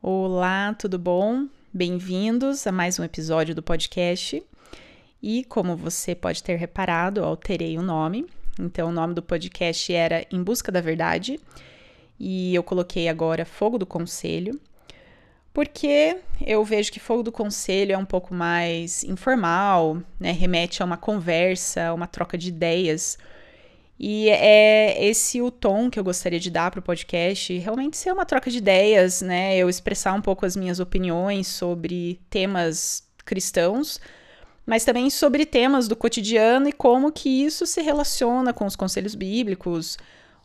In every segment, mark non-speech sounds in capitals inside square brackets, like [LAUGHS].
Olá, tudo bom? Bem-vindos a mais um episódio do podcast. E como você pode ter reparado, alterei o nome. Então, o nome do podcast era Em Busca da Verdade e eu coloquei agora Fogo do Conselho, porque eu vejo que Fogo do Conselho é um pouco mais informal, né? remete a uma conversa, uma troca de ideias. E é esse o tom que eu gostaria de dar para o podcast, realmente ser uma troca de ideias, né? Eu expressar um pouco as minhas opiniões sobre temas cristãos, mas também sobre temas do cotidiano e como que isso se relaciona com os conselhos bíblicos,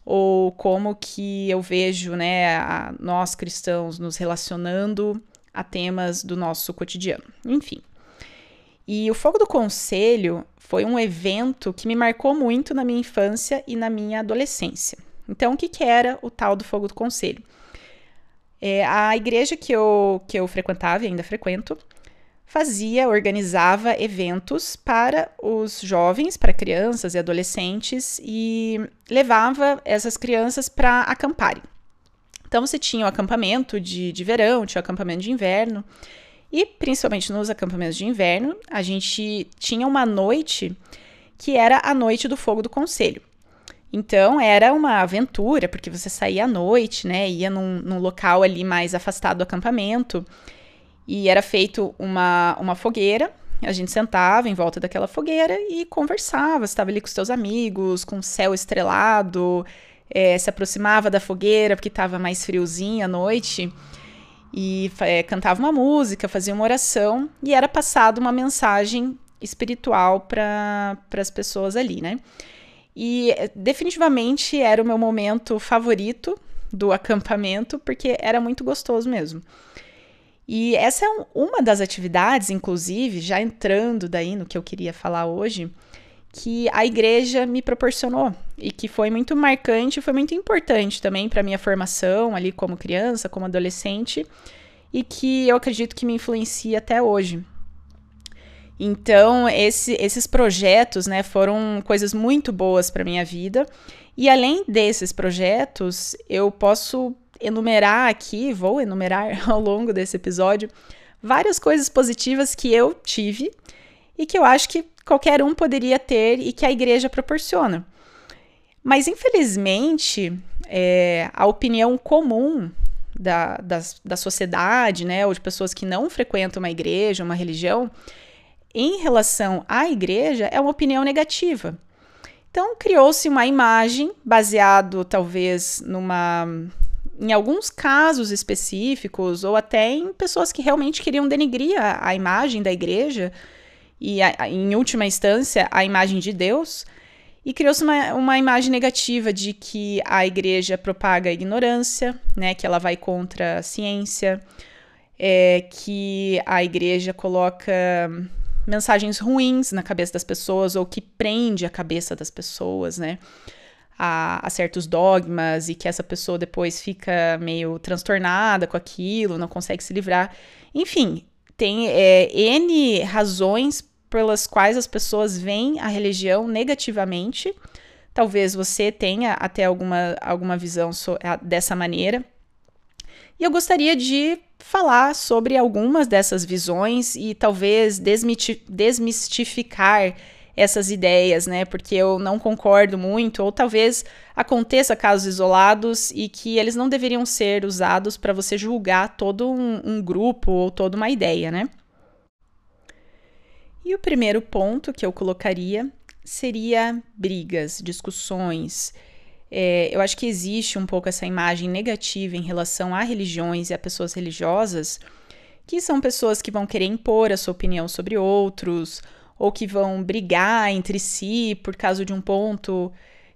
ou como que eu vejo, né, a, nós cristãos nos relacionando a temas do nosso cotidiano. Enfim. E o Fogo do Conselho foi um evento que me marcou muito na minha infância e na minha adolescência. Então, o que, que era o tal do Fogo do Conselho? É, a igreja que eu, que eu frequentava e ainda frequento fazia, organizava eventos para os jovens, para crianças e adolescentes e levava essas crianças para acamparem. Então você tinha o acampamento de, de verão, tinha o acampamento de inverno e principalmente nos acampamentos de inverno a gente tinha uma noite que era a noite do fogo do conselho. Então era uma aventura, porque você saía à noite, né? Ia num, num local ali mais afastado do acampamento e era feito uma, uma fogueira. A gente sentava em volta daquela fogueira e conversava. Estava ali com os teus amigos, com o céu estrelado, é, se aproximava da fogueira porque estava mais friozinho à noite e é, cantava uma música, fazia uma oração e era passada uma mensagem espiritual para as pessoas ali, né? E é, definitivamente era o meu momento favorito do acampamento porque era muito gostoso mesmo. E essa é uma das atividades, inclusive, já entrando daí no que eu queria falar hoje, que a igreja me proporcionou e que foi muito marcante, foi muito importante também para minha formação ali como criança, como adolescente, e que eu acredito que me influencia até hoje. Então, esse, esses projetos, né, foram coisas muito boas para minha vida. E além desses projetos, eu posso enumerar aqui, vou enumerar [LAUGHS] ao longo desse episódio, várias coisas positivas que eu tive e que eu acho que qualquer um poderia ter e que a igreja proporciona. Mas, infelizmente, é, a opinião comum da, da, da sociedade, né, ou de pessoas que não frequentam uma igreja, uma religião, em relação à igreja, é uma opinião negativa. Então, criou-se uma imagem baseado, talvez, numa em alguns casos específicos, ou até em pessoas que realmente queriam denegrir a, a imagem da igreja e, a, em última instância, a imagem de Deus, e criou-se uma, uma imagem negativa de que a igreja propaga a ignorância, né, que ela vai contra a ciência, é, que a igreja coloca mensagens ruins na cabeça das pessoas ou que prende a cabeça das pessoas, né? a, a, certos dogmas e que essa pessoa depois fica meio transtornada com aquilo, não consegue se livrar. Enfim, tem é, N razões pelas quais as pessoas veem a religião negativamente. Talvez você tenha até alguma, alguma visão so, dessa maneira. E eu gostaria de falar sobre algumas dessas visões e talvez desmistificar essas ideias, né? Porque eu não concordo muito, ou talvez aconteça casos isolados e que eles não deveriam ser usados para você julgar todo um, um, grupo ou toda uma ideia, né? E o primeiro ponto que eu colocaria seria brigas, discussões. É, eu acho que existe um pouco essa imagem negativa em relação a religiões e a pessoas religiosas, que são pessoas que vão querer impor a sua opinião sobre outros ou que vão brigar entre si por causa de um ponto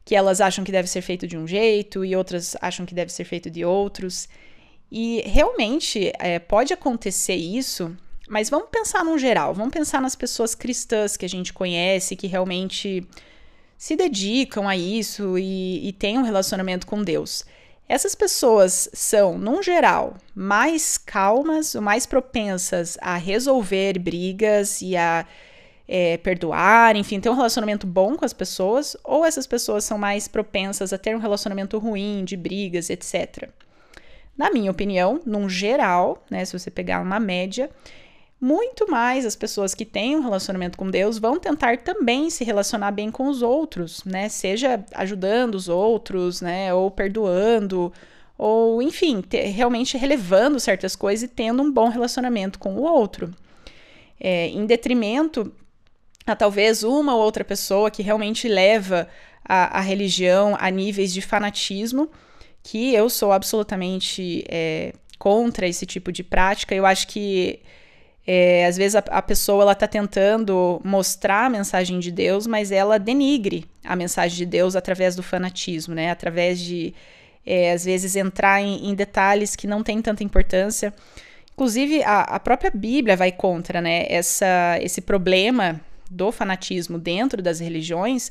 que elas acham que deve ser feito de um jeito e outras acham que deve ser feito de outros. E realmente é, pode acontecer isso, mas vamos pensar no geral, vamos pensar nas pessoas cristãs que a gente conhece, que realmente se dedicam a isso e, e têm um relacionamento com Deus. Essas pessoas são, num geral, mais calmas, mais propensas a resolver brigas e a é, perdoar, enfim, ter um relacionamento bom com as pessoas, ou essas pessoas são mais propensas a ter um relacionamento ruim, de brigas, etc. na minha opinião, num geral, né, se você pegar uma média, muito mais as pessoas que têm um relacionamento com Deus vão tentar também se relacionar bem com os outros, né? Seja ajudando os outros, né? Ou perdoando, ou enfim, ter, realmente relevando certas coisas e tendo um bom relacionamento com o outro. É, em detrimento a talvez uma ou outra pessoa que realmente leva a, a religião a níveis de fanatismo, que eu sou absolutamente é, contra esse tipo de prática. Eu acho que é, às vezes a, a pessoa ela está tentando mostrar a mensagem de Deus, mas ela denigre a mensagem de Deus através do fanatismo, né? Através de é, às vezes entrar em, em, detalhes que não têm tanta importância. Inclusive a, a própria Bíblia vai contra, né? Essa, esse problema do fanatismo dentro das religiões.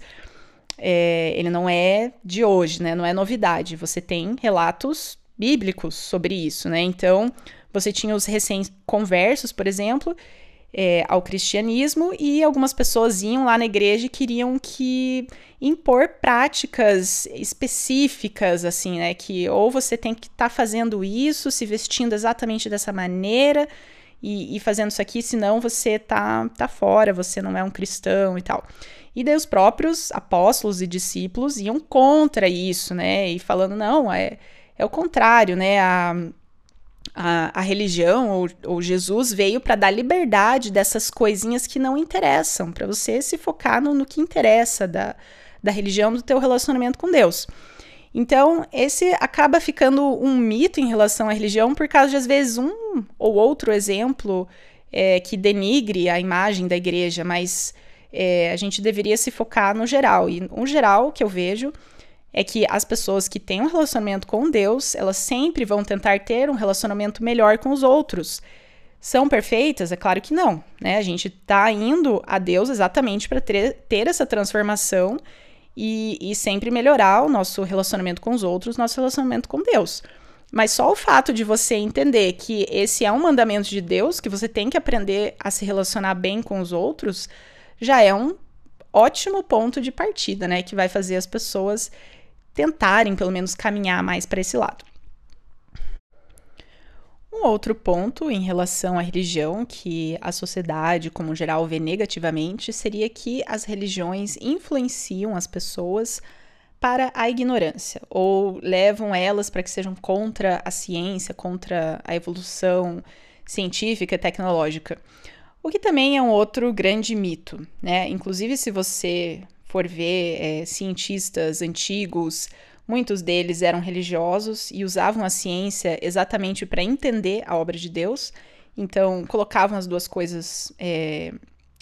É, ele não é de hoje, né? Não é novidade. Você tem relatos bíblicos sobre isso, né? Então, você tinha os recém-conversos, por exemplo, é, ao cristianismo, e algumas pessoas iam lá na igreja e queriam que impor práticas específicas, assim, né? Que ou você tem que estar tá fazendo isso, se vestindo exatamente dessa maneira e, e, fazendo isso aqui, senão você tá, tá fora, você não é um cristão e tal. E daí os próprios apóstolos e discípulos iam contra isso, né? E falando, não, é, é o contrário, né? A, a, a religião ou, ou Jesus veio para dar liberdade dessas coisinhas que não interessam, para você se focar no, no que interessa da, da religião, do teu relacionamento com Deus. Então, esse acaba ficando um mito em relação à religião por causa de, às vezes, um ou outro exemplo é, que denigre a imagem da igreja, mas é, a gente deveria se focar no geral. E o geral que eu vejo é que as pessoas que têm um relacionamento com Deus, elas sempre vão tentar ter um relacionamento melhor com os outros. São perfeitas? É claro que não, né? A gente está indo a Deus exatamente para ter, ter essa transformação e, e sempre melhorar o nosso relacionamento com os outros, nosso relacionamento com Deus. Mas só o fato de você entender que esse é um mandamento de Deus, que você tem que aprender a se relacionar bem com os outros, já é um ótimo ponto de partida, né? Que vai fazer as pessoas tentarem, pelo menos, caminhar mais para esse lado. Um outro ponto em relação à religião que a sociedade, como geral, vê negativamente seria que as religiões influenciam as pessoas para a ignorância ou levam elas para que sejam contra a ciência, contra a evolução científica e tecnológica. O que também é um outro grande mito, né? Inclusive, se você for ver é, cientistas antigos, muitos deles eram religiosos e usavam a ciência exatamente para entender a obra de Deus. Então, colocavam as duas coisas é,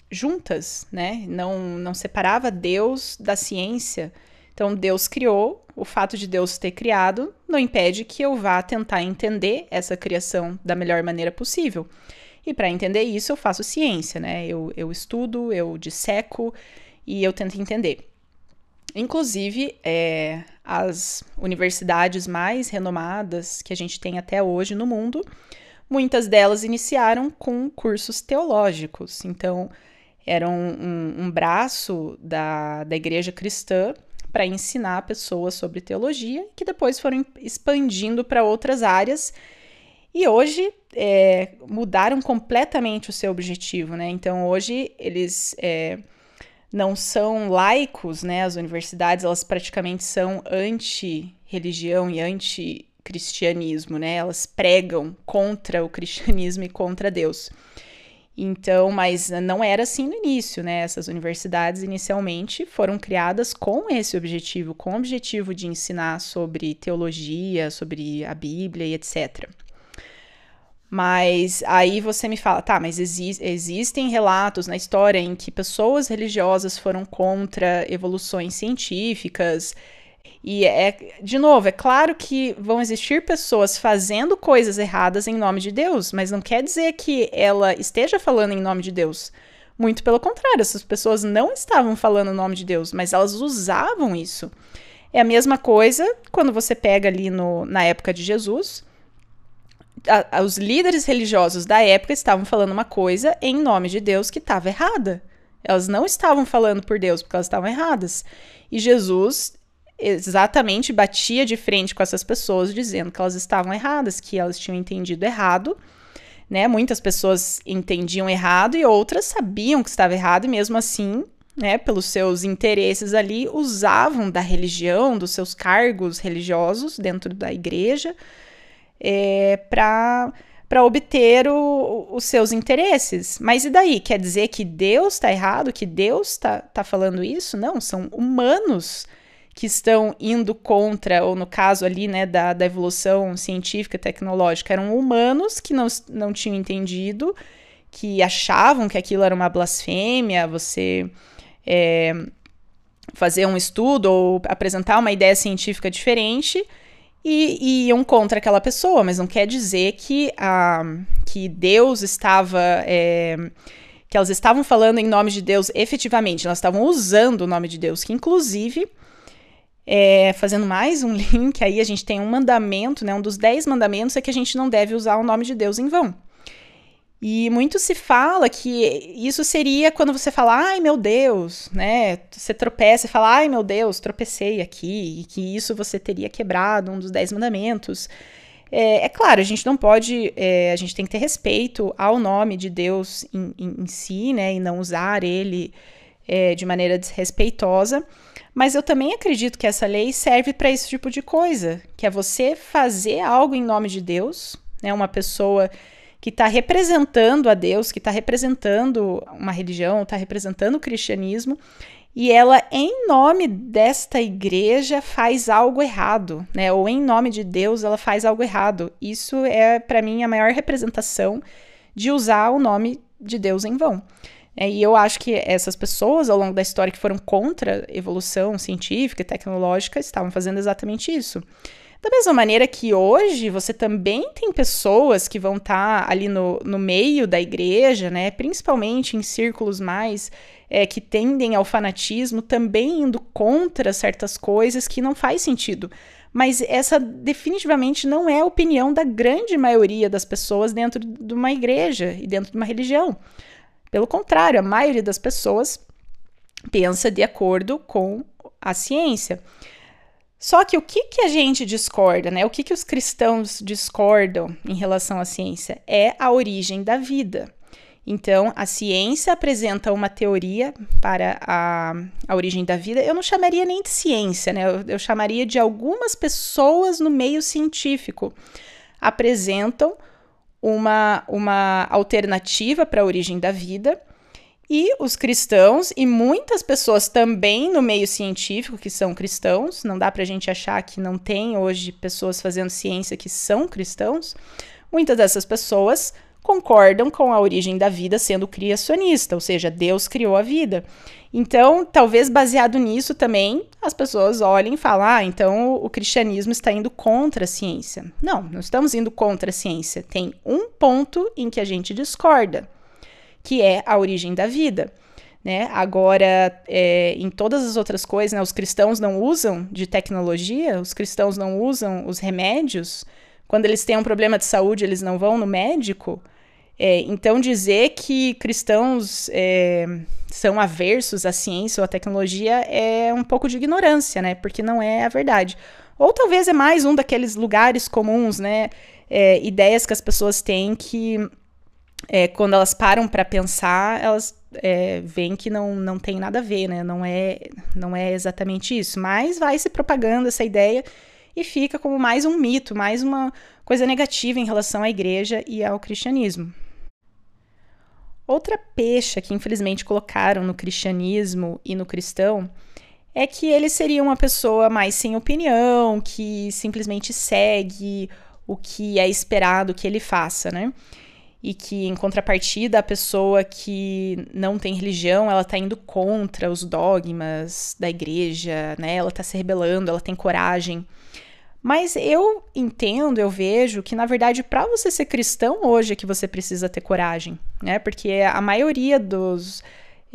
juntas, né? Não, não separava Deus da ciência. Então, Deus criou, o fato de Deus ter criado não impede que eu vá tentar entender essa criação da melhor maneira possível. E para entender isso, eu faço ciência, né? Eu, eu estudo, eu disseco, e eu tento entender. Inclusive, é, as universidades mais renomadas que a gente tem até hoje no mundo, muitas delas iniciaram com cursos teológicos. Então, era um, um, um braço da, da igreja cristã para ensinar pessoas sobre teologia, que depois foram expandindo para outras áreas. E hoje é, mudaram completamente o seu objetivo, né? Então, hoje eles. É, não são laicos, né? As universidades, elas praticamente são anti-religião e anti-cristianismo, né? Elas pregam contra o cristianismo e contra Deus. Então, mas não era assim no início, né? Essas universidades inicialmente foram criadas com esse objetivo, com o objetivo de ensinar sobre teologia, sobre a Bíblia e etc. Mas aí você me fala, tá, mas exi existem relatos na história em que pessoas religiosas foram contra evoluções científicas. E é, de novo, é claro que vão existir pessoas fazendo coisas erradas em nome de Deus, mas não quer dizer que ela esteja falando em nome de Deus. Muito pelo contrário, essas pessoas não estavam falando em nome de Deus, mas elas usavam isso. É a mesma coisa quando você pega ali no, na época de Jesus a, os líderes religiosos da época estavam falando uma coisa em nome de Deus que estava errada. Elas não estavam falando por Deus porque elas estavam erradas. E Jesus exatamente batia de frente com essas pessoas, dizendo que elas estavam erradas, que elas tinham entendido errado. Né? Muitas pessoas entendiam errado e outras sabiam que estava errado, e mesmo assim, né, pelos seus interesses ali, usavam da religião, dos seus cargos religiosos dentro da igreja, é, para para obter o, os seus interesses. Mas e daí? Quer dizer que Deus está errado? Que Deus está tá falando isso? Não, são humanos que estão indo contra, ou no caso ali, né, da, da evolução científica tecnológica, eram humanos que não, não tinham entendido, que achavam que aquilo era uma blasfêmia, você é, fazer um estudo ou apresentar uma ideia científica diferente e, e, iam contra aquela pessoa, mas não quer dizer que, a, que Deus estava. É, que elas estavam falando em nome de Deus efetivamente, elas estavam usando o nome de Deus, que inclusive é, fazendo mais um [LAUGHS] link, aí a gente tem um mandamento, né? Um dos dez mandamentos é que a gente não deve usar o nome de Deus em vão. E muito se fala que isso seria quando você fala, ai meu Deus, né? Você tropeça e fala, ai meu Deus, tropecei aqui, e que isso você teria quebrado um dos dez mandamentos. É, é claro, a gente não pode, é, a gente tem que ter respeito ao nome de Deus em, em, em si, né? E não usar ele é, de maneira desrespeitosa. Mas eu também acredito que essa lei serve para esse tipo de coisa, que é você fazer algo em nome de Deus, né? Uma pessoa que está representando a Deus, que está representando uma religião, está representando o cristianismo, e ela, em nome desta igreja, faz algo errado, né? Ou em nome de Deus, ela faz algo errado. Isso é, para mim, a maior representação de usar o nome de Deus em vão. É, e eu acho que essas pessoas, ao longo da história, que foram contra a evolução científica e tecnológica, estavam fazendo exatamente isso. Da mesma maneira que hoje você também tem pessoas que vão estar tá ali no, no meio da igreja, né, principalmente em círculos mais é, que tendem ao fanatismo, também indo contra certas coisas que não faz sentido. Mas essa definitivamente não é a opinião da grande maioria das pessoas dentro de uma igreja e dentro de uma religião. Pelo contrário, a maioria das pessoas pensa de acordo com a ciência. Só que o que, que a gente discorda, né? O que, que os cristãos discordam em relação à ciência? É a origem da vida. Então, a ciência apresenta uma teoria para a, a origem da vida. Eu não chamaria nem de ciência, né? Eu, eu chamaria de algumas pessoas no meio científico apresentam uma, uma alternativa para a origem da vida. E os cristãos e muitas pessoas também no meio científico que são cristãos, não dá para a gente achar que não tem hoje pessoas fazendo ciência que são cristãos. Muitas dessas pessoas concordam com a origem da vida sendo criacionista, ou seja, Deus criou a vida. Então, talvez baseado nisso também, as pessoas olhem e falem: ah, então o cristianismo está indo contra a ciência. Não, não estamos indo contra a ciência. Tem um ponto em que a gente discorda, que é a origem da vida. Né? Agora, é, em todas as outras coisas, né, os cristãos não usam de tecnologia, os cristãos não usam os remédios. Quando eles têm um problema de saúde, eles não vão no médico. É, então, dizer que cristãos é, são aversos à ciência ou à tecnologia é um pouco de ignorância, né? Porque não é a verdade. Ou talvez é mais um daqueles lugares comuns, né? É, ideias que as pessoas têm que, é, quando elas param para pensar, elas é, veem que não, não tem nada a ver, né? Não é, não é exatamente isso. Mas vai se propagando essa ideia e fica como mais um mito, mais uma coisa negativa em relação à igreja e ao cristianismo. Outra pecha que infelizmente colocaram no cristianismo e no cristão é que ele seria uma pessoa mais sem opinião, que simplesmente segue o que é esperado que ele faça, né? E que, em contrapartida, a pessoa que não tem religião, ela tá indo contra os dogmas da igreja, né? Ela tá se rebelando, ela tem coragem. Mas eu entendo, eu vejo que na verdade para você ser cristão hoje é que você precisa ter coragem, né? Porque a maioria dos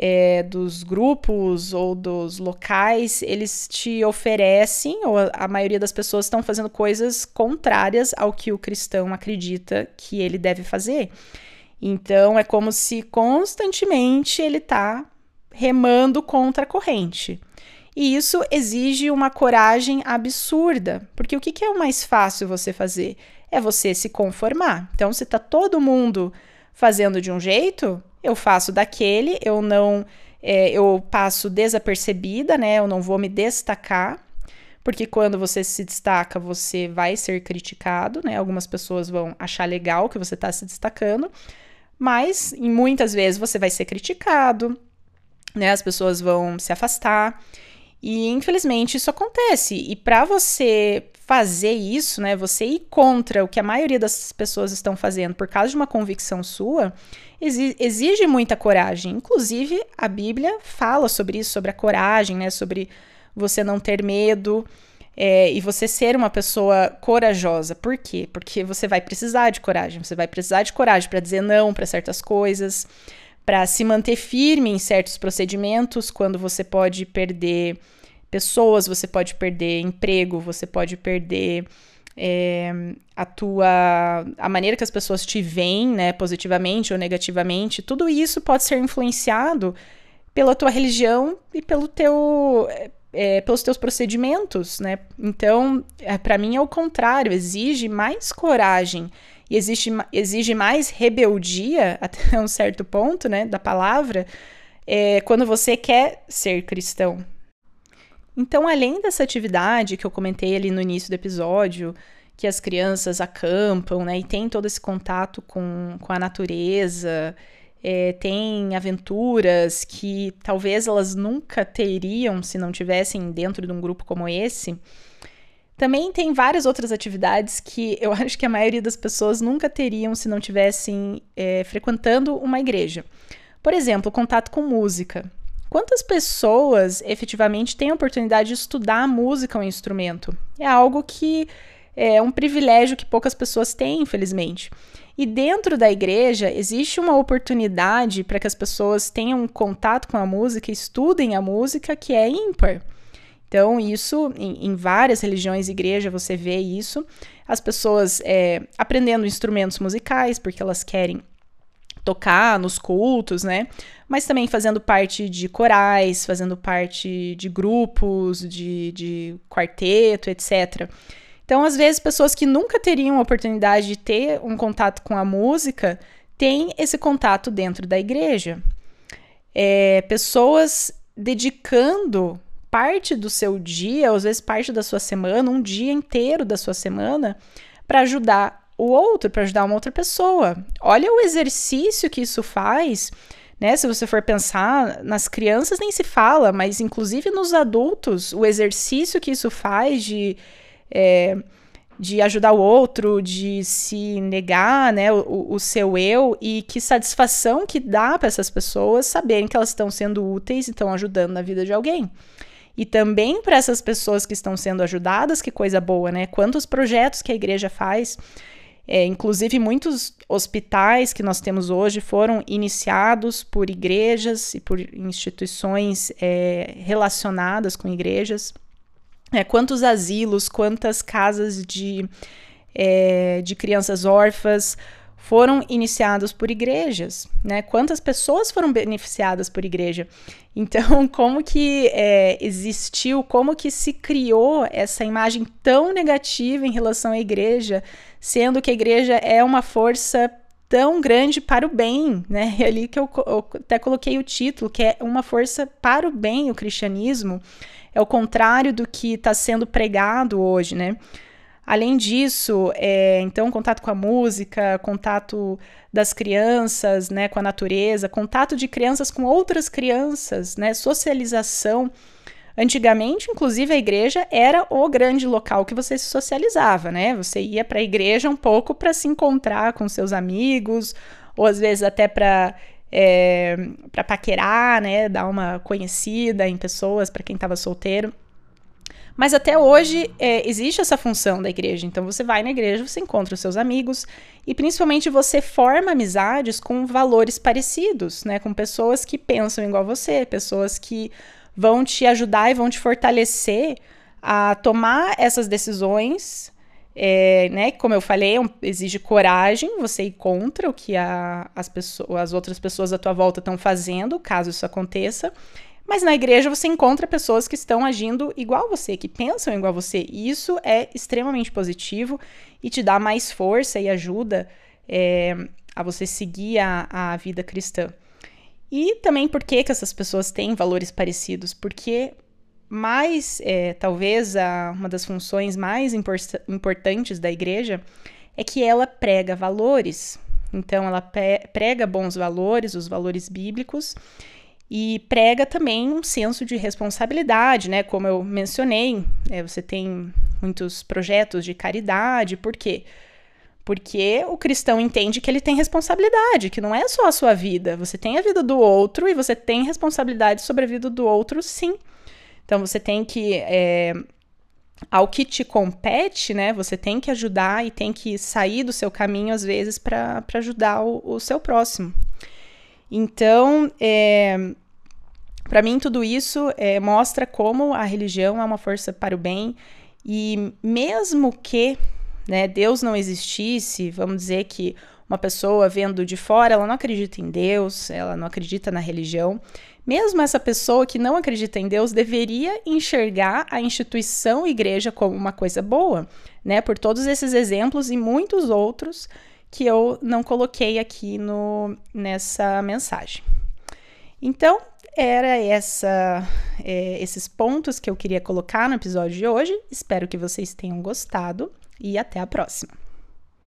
é, dos grupos ou dos locais, eles te oferecem, ou a, maioria das pessoas estão fazendo coisas contrárias ao que o cristão acredita que ele deve fazer. Então é como se constantemente ele está remando contra a corrente. E isso exige uma coragem absurda, porque o que, que é o mais fácil você fazer? É você se conformar. Então, se está todo mundo fazendo de um jeito, eu faço daquele, eu não, é, eu passo desapercebida, né? Eu não vou me destacar, porque quando você se destaca, você vai ser criticado, né? Algumas pessoas vão achar legal que você está se destacando, mas em muitas vezes você vai ser criticado, né? As pessoas vão se afastar. E infelizmente isso acontece. E para você fazer isso, né, você ir contra o que a maioria das pessoas estão fazendo por causa de uma convicção sua, exige muita coragem. Inclusive, a Bíblia fala sobre isso, sobre a coragem, né, sobre você não ter medo. É, e você ser uma pessoa corajosa. Por quê? Porque você vai precisar de coragem. Você vai precisar de coragem para dizer não para certas coisas para se manter firme em certos procedimentos, quando você pode perder pessoas, você pode perder emprego, você pode perder é, a tua a maneira que as pessoas te veem, né, positivamente ou negativamente, tudo isso pode ser influenciado pela tua religião e pelo teu é, pelos teus procedimentos, né? Então, é, para mim é o contrário, exige mais coragem e existe, exige mais rebeldia, [LAUGHS] até um certo ponto, né, da palavra, é, quando você quer ser cristão. Então, além dessa atividade que eu comentei ali no início do episódio, que as crianças acampam, né, e tem todo esse contato com, com a natureza, é, tem aventuras que talvez elas nunca teriam se não tivessem dentro de um grupo como esse. Também tem várias outras atividades que eu [LAUGHS] acho que a maioria das pessoas nunca teriam se não tivessem é, frequentando uma igreja. Por exemplo, contato com música. Quantas pessoas efetivamente têm a oportunidade de estudar música ou um instrumento? É algo que é um privilégio que poucas pessoas têm, infelizmente. E dentro da igreja existe uma oportunidade para que as pessoas tenham contato com a música, estudem a música, que é ímpar. Então, isso em, em várias religiões e igrejas você vê isso. As pessoas é, aprendendo instrumentos musicais, porque elas querem tocar nos cultos, né? Mas também fazendo parte de corais, fazendo parte de grupos, de, de quarteto, etc. Então, às vezes, pessoas que nunca teriam a oportunidade de ter um contato com a música têm esse contato dentro da igreja. É, pessoas dedicando parte do seu dia, às vezes parte da sua semana, um dia inteiro da sua semana, para ajudar o outro, para ajudar uma outra pessoa. Olha o exercício que isso faz, né? Se você for pensar nas crianças nem se fala, mas inclusive nos adultos, o exercício que isso faz de é, de ajudar o outro, de se negar, né, o, o seu eu e que satisfação que dá para essas pessoas saberem que elas estão sendo úteis e estão ajudando na vida de alguém. E também para essas pessoas que estão sendo ajudadas, que coisa boa, né? Quantos projetos que a igreja faz. É, inclusive, muitos hospitais que nós temos hoje foram iniciados por igrejas e por instituições é, relacionadas com igrejas. É, quantos asilos, quantas casas de, é, de crianças órfãs, foram iniciados por igrejas, né? Quantas pessoas foram beneficiadas por igreja? Então, [LAUGHS] como que é, existiu, como que se criou essa imagem tão negativa em relação à igreja, sendo que a igreja é uma força tão grande para o bem, né? [LAUGHS] E ali que eu, eu até coloquei o título, que é uma força para o bem, o cristianismo. É o contrário do que está sendo pregado hoje, né? Além disso, é, então, contato com a música, contato das crianças, né, com a natureza, contato de crianças com outras crianças, né, socialização. Antigamente, inclusive, a igreja era o grande local que você se socializava, né? Você ia para a igreja um pouco para se encontrar com seus amigos, ou às vezes até para é, para paquerar, né? Dar uma conhecida em pessoas para quem estava solteiro. Mas até hoje é, existe essa função da igreja. Então você vai na igreja, você encontra os seus amigos e principalmente você forma amizades com valores parecidos, né? Com pessoas que pensam igual você, pessoas que vão te ajudar e vão te fortalecer a tomar essas decisões. É, né, como eu falei, é exige coragem você ir contra o que a, as, pessoas, as outras pessoas à tua volta estão fazendo, caso isso aconteça Mas na igreja você encontra pessoas que estão agindo igual você, que pensam igual você. E isso é extremamente positivo e te dá mais força e ajuda é, a você seguir a, a vida cristã. E também por que, que essas pessoas têm valores parecidos? Porque mais, é, talvez, a, uma das funções mais impor importantes da igreja é que ela prega valores. Então, ela prega bons valores, os valores bíblicos, e prega também um senso de responsabilidade, né? Como eu mencionei, é, você tem muitos projetos de caridade, por quê? Porque o cristão entende que ele tem responsabilidade, que não é só a sua vida, você tem a vida do outro e você tem responsabilidade sobre a vida do outro, sim. Então você tem que, é, ao que te compete, né, você tem que ajudar e tem que sair do seu caminho, às vezes, para ajudar o, o, seu próximo. Então, é, para mim, tudo isso é, mostra como a religião é uma força para o bem e mesmo que né, Deus não existisse, vamos dizer que uma pessoa vendo de fora, ela não acredita em Deus, ela não acredita na religião. Mesmo essa pessoa que não acredita em Deus deveria enxergar a instituição igreja como uma coisa boa, né? Por todos esses exemplos e muitos outros que eu não coloquei aqui no, nessa mensagem. Então, era essa, é, esses pontos que eu queria colocar no episódio de hoje. Espero que vocês tenham gostado e até a próxima.